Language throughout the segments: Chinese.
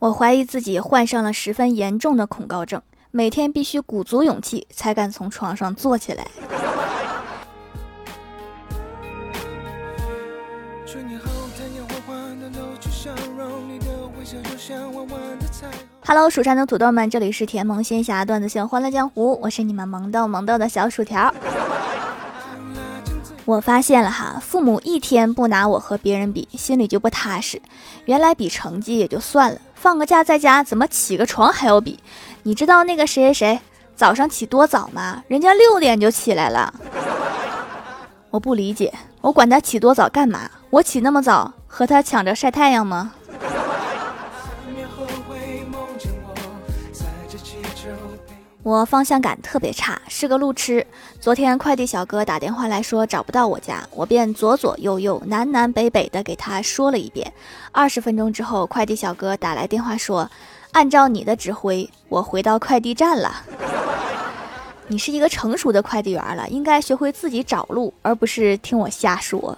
我怀疑自己患上了十分严重的恐高症，每天必须鼓足勇气才敢从床上坐起来。Hello，蜀山的土豆们，这里是甜萌仙侠段子秀欢乐江湖，我是你们萌豆萌豆的小薯条。我发现了哈，父母一天不拿我和别人比，心里就不踏实。原来比成绩也就算了。放个假在家，怎么起个床还要比？你知道那个谁谁谁早上起多早吗？人家六点就起来了。我不理解，我管他起多早干嘛？我起那么早和他抢着晒太阳吗？我方向感特别差，是个路痴。昨天快递小哥打电话来说找不到我家，我便左左右右、南南北北的给他说了一遍。二十分钟之后，快递小哥打来电话说：“按照你的指挥，我回到快递站了。”你是一个成熟的快递员了，应该学会自己找路，而不是听我瞎说。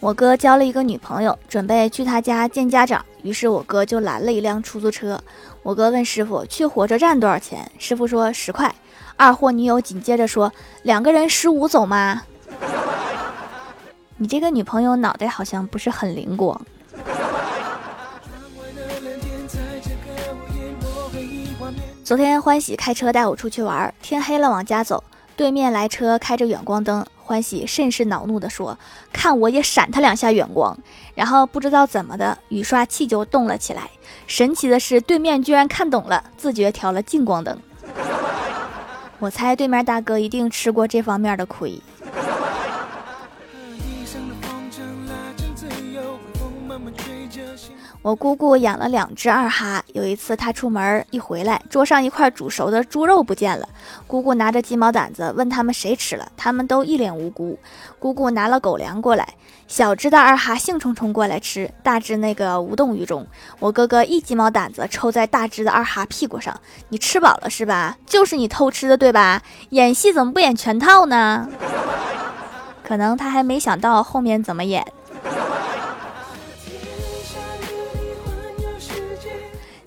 我哥交了一个女朋友，准备去他家见家长，于是我哥就拦了一辆出租车。我哥问师傅去火车站多少钱，师傅说十块。二货女友紧接着说两个人十五走吗？你这个女朋友脑袋好像不是很灵光。昨天欢喜开车带我出去玩，天黑了往家走，对面来车开着远光灯。欢喜甚是恼怒地说：“看我也闪他两下远光。”然后不知道怎么的，雨刷器就动了起来。神奇的是，对面居然看懂了，自觉调了近光灯。我猜对面大哥一定吃过这方面的亏。我姑姑养了两只二哈，有一次她出门一回来，桌上一块煮熟的猪肉不见了。姑姑拿着鸡毛掸子问他们谁吃了，他们都一脸无辜。姑姑拿了狗粮过来，小只的二哈兴冲冲过来吃，大只那个无动于衷。我哥哥一鸡毛掸子抽在大只的二哈屁股上：“你吃饱了是吧？就是你偷吃的对吧？演戏怎么不演全套呢？”可能他还没想到后面怎么演。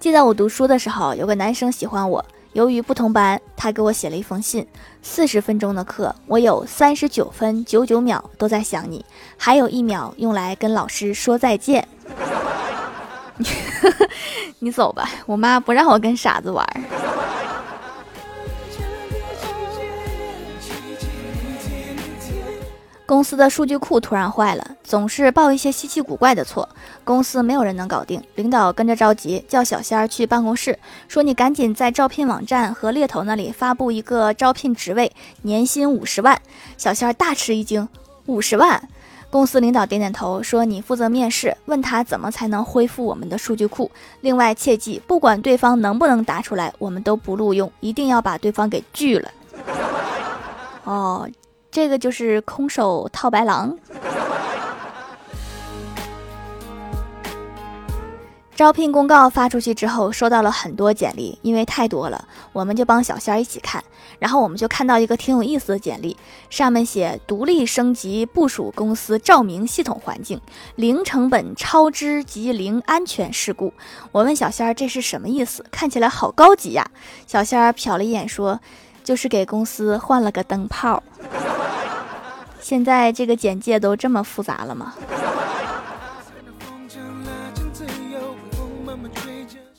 记得我读书的时候，有个男生喜欢我。由于不同班，他给我写了一封信。四十分钟的课，我有三十九分九九秒都在想你，还有一秒用来跟老师说再见。你走吧，我妈不让我跟傻子玩。公司的数据库突然坏了，总是报一些稀奇古怪的错，公司没有人能搞定。领导跟着着急，叫小仙儿去办公室，说你赶紧在招聘网站和猎头那里发布一个招聘职位，年薪五十万。小仙儿大吃一惊，五十万？公司领导点点头，说你负责面试，问他怎么才能恢复我们的数据库。另外切记，不管对方能不能答出来，我们都不录用，一定要把对方给拒了。哦。这个就是空手套白狼。招聘公告发出去之后，收到了很多简历，因为太多了，我们就帮小仙儿一起看。然后我们就看到一个挺有意思的简历，上面写独立升级部署公司照明系统环境，零成本、超支及零安全事故。我问小仙儿这是什么意思？看起来好高级呀。小仙儿瞟了一眼说。就是给公司换了个灯泡。现在这个简介都这么复杂了吗？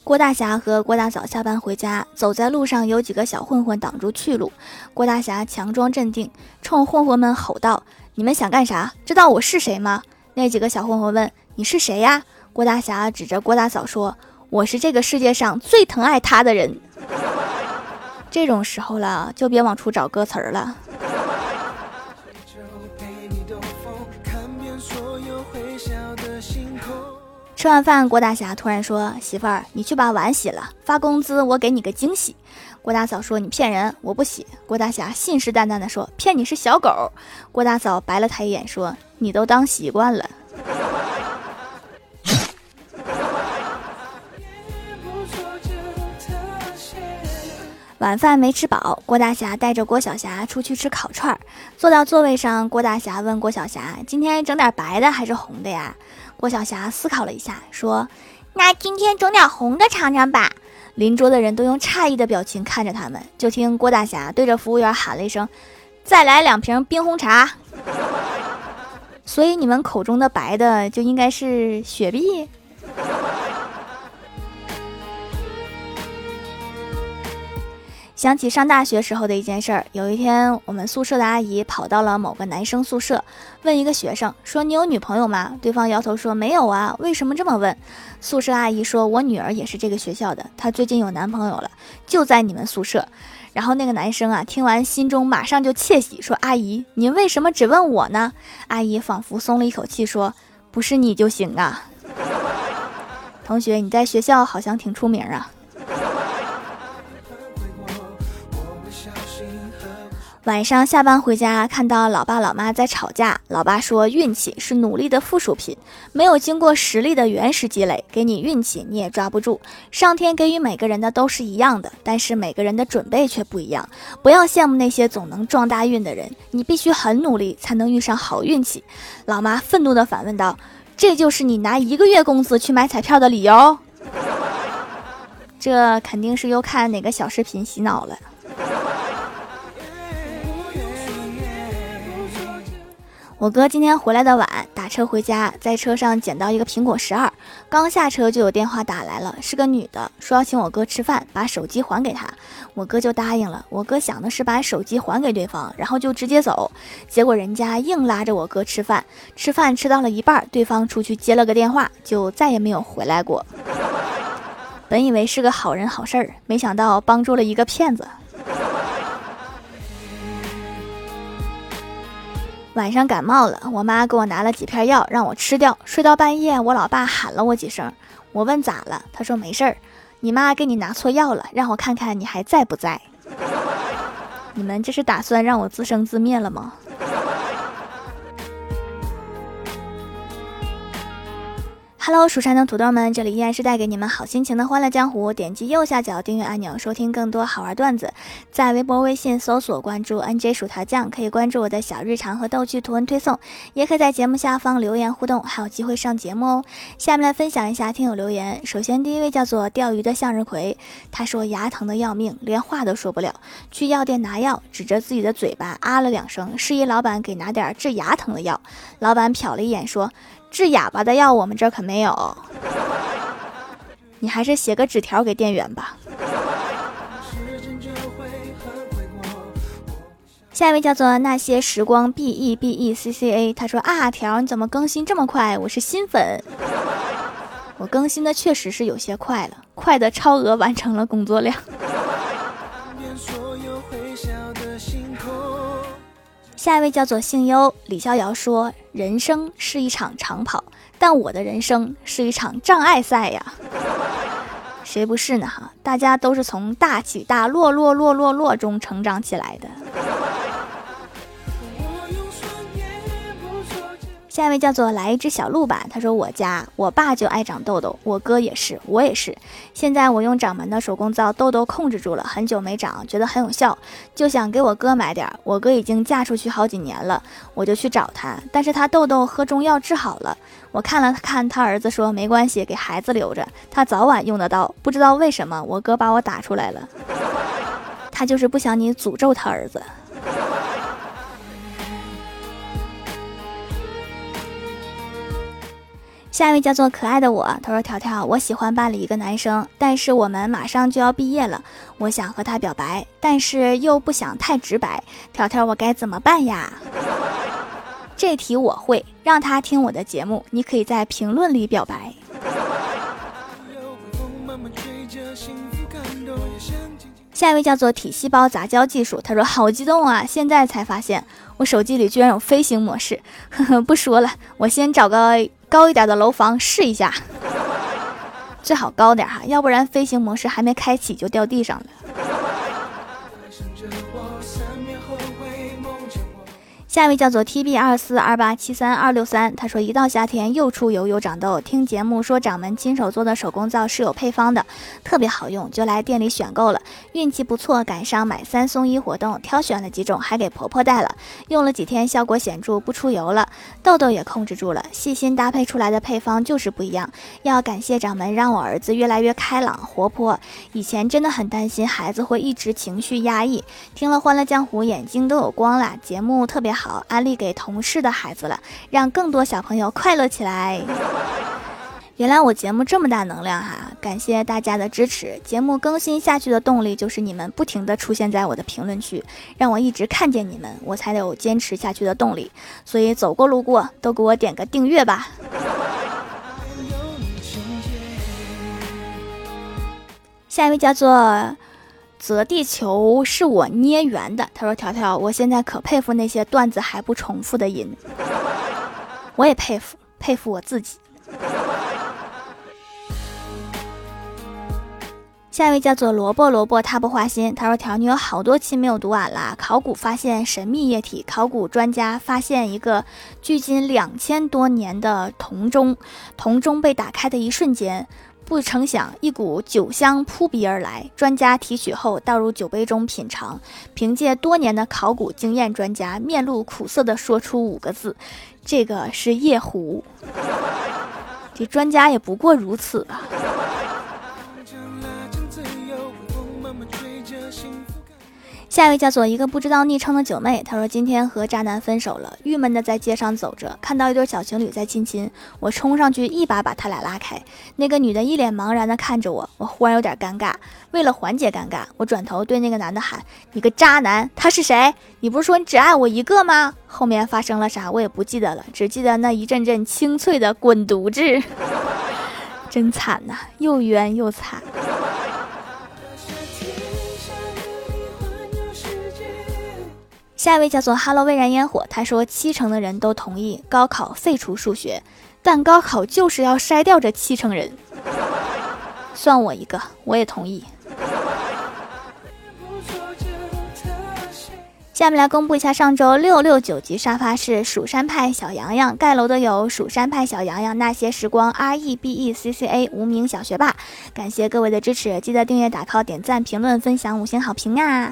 郭大侠和郭大嫂下班回家，走在路上，有几个小混混挡住去路。郭大侠强装镇定，冲混混们吼道：“你们想干啥？知道我是谁吗？”那几个小混混问：“你是谁呀？”郭大侠指着郭大嫂说：“我是这个世界上最疼爱他的人。” 这种时候了，就别往出找歌词儿了。吃完饭，郭大侠突然说：“媳妇儿，你去把碗洗了，发工资我给你个惊喜。”郭大嫂说：“你骗人，我不洗。”郭大侠信誓旦旦地说：“骗你是小狗。”郭大嫂白了他一眼说：“你都当习惯了。”晚饭没吃饱，郭大侠带着郭小霞出去吃烤串儿。坐到座位上，郭大侠问郭小霞：“今天整点白的还是红的呀？”郭小霞思考了一下，说：“那今天整点红的尝尝吧。”邻桌的人都用诧异的表情看着他们。就听郭大侠对着服务员喊了一声：“再来两瓶冰红茶。”所以你们口中的白的就应该是雪碧。想起上大学时候的一件事儿，有一天我们宿舍的阿姨跑到了某个男生宿舍，问一个学生说：“你有女朋友吗？”对方摇头说：“没有啊。”为什么这么问？宿舍阿姨说：“我女儿也是这个学校的，她最近有男朋友了，就在你们宿舍。”然后那个男生啊，听完心中马上就窃喜，说：“阿姨，您为什么只问我呢？”阿姨仿佛松了一口气，说：“不是你就行啊。”同学，你在学校好像挺出名啊。晚上下班回家，看到老爸老妈在吵架。老爸说：“运气是努力的附属品，没有经过实力的原始积累，给你运气你也抓不住。上天给予每个人的都是一样的，但是每个人的准备却不一样。不要羡慕那些总能撞大运的人，你必须很努力才能遇上好运气。”老妈愤怒地反问道：“这就是你拿一个月工资去买彩票的理由？”这肯定是又看哪个小视频洗脑了。我哥今天回来的晚，打车回家，在车上捡到一个苹果十二，刚下车就有电话打来了，是个女的，说要请我哥吃饭，把手机还给他，我哥就答应了。我哥想的是把手机还给对方，然后就直接走，结果人家硬拉着我哥吃饭，吃饭吃到了一半，对方出去接了个电话，就再也没有回来过。本以为是个好人好事儿，没想到帮助了一个骗子。晚上感冒了，我妈给我拿了几片药让我吃掉。睡到半夜，我老爸喊了我几声，我问咋了，他说没事儿，你妈给你拿错药了，让我看看你还在不在。你们这是打算让我自生自灭了吗？Hello，蜀山的土豆们，这里依然是带给你们好心情的欢乐江湖。点击右下角订阅按钮，收听更多好玩段子。在微博、微信搜索关注 NJ 薯条酱，可以关注我的小日常和逗趣图文推送，也可以在节目下方留言互动，还有机会上节目哦。下面来分享一下听友留言。首先，第一位叫做钓鱼的向日葵，他说牙疼的要命，连话都说不了，去药店拿药，指着自己的嘴巴啊了两声，示意老板给拿点治牙疼的药。老板瞟了一眼说。治哑巴的药我们这儿可没有，你还是写个纸条给店员吧。下一位叫做那些时光 B E B E C C A，他说啊条你怎么更新这么快？我是新粉，我更新的确实是有些快了，快的超额完成了工作量。下一位叫做姓优，李逍遥说：“人生是一场长跑，但我的人生是一场障碍赛呀。谁不是呢？哈，大家都是从大起大落落落落落中成长起来的。”下一位叫做来一只小鹿吧，他说我家我爸就爱长痘痘，我哥也是，我也是。现在我用掌门的手工皂痘痘控制住了，很久没长，觉得很有效，就想给我哥买点。我哥已经嫁出去好几年了，我就去找他，但是他痘痘喝中药治好了。我看了看他儿子说没关系，给孩子留着，他早晚用得到。不知道为什么我哥把我打出来了，他就是不想你诅咒他儿子。下一位叫做可爱的我，他说：“条条，我喜欢班里一个男生，但是我们马上就要毕业了，我想和他表白，但是又不想太直白，条条，我该怎么办呀？” 这题我会让他听我的节目，你可以在评论里表白。下一位叫做体细胞杂交技术，他说：“好激动啊，现在才发现我手机里居然有飞行模式。”呵呵，不说了，我先找个。高一点的楼房试一下，最好高点哈，要不然飞行模式还没开启就掉地上了。下一位叫做 T B 二四二八七三二六三，他说一到夏天又出油又长痘，听节目说掌门亲手做的手工皂是有配方的，特别好用，就来店里选购了。运气不错，赶上买三送一活动，挑选了几种，还给婆婆带了。用了几天，效果显著，不出油了，痘痘也控制住了。细心搭配出来的配方就是不一样，要感谢掌门，让我儿子越来越开朗活泼。以前真的很担心孩子会一直情绪压抑，听了《欢乐江湖》，眼睛都有光了。节目特别好。好，安利给同事的孩子了，让更多小朋友快乐起来。原来我节目这么大能量哈，感谢大家的支持。节目更新下去的动力就是你们不停的出现在我的评论区，让我一直看见你们，我才有坚持下去的动力。所以走过路过都给我点个订阅吧。下一位叫做。则地球是我捏圆的。他说：“条条，我现在可佩服那些段子还不重复的人，我也佩服，佩服我自己。”下一位叫做萝卜萝卜，他不花心。他说：“条，你有好多期没有读完啦。考古发现神秘液体，考古专家发现一个距今两千多年的铜钟，铜钟被打开的一瞬间。”不成想，一股酒香扑鼻而来。专家提取后倒入酒杯中品尝，凭借多年的考古经验，专家面露苦涩地说出五个字：“这个是夜壶。”这专家也不过如此吧。下一位叫做一个不知道昵称的九妹，她说今天和渣男分手了，郁闷的在街上走着，看到一对小情侣在亲亲，我冲上去一把把他俩拉开。那个女的一脸茫然的看着我，我忽然有点尴尬。为了缓解尴尬，我转头对那个男的喊：“你个渣男，他是谁？你不是说你只爱我一个吗？”后面发生了啥我也不记得了，只记得那一阵阵清脆的滚犊子，真惨呐，又冤又惨。下一位叫做 Hello 微燃烟火，他说七成的人都同意高考废除数学，但高考就是要筛掉这七成人，算我一个，我也同意。下面来公布一下上周六六九级沙发是蜀山派小洋洋，盖楼的有蜀山派小洋洋、那些时光、R E B E C C A、无名小学霸，感谢各位的支持，记得订阅、打 call、点赞、评论、分享、五星好评啊！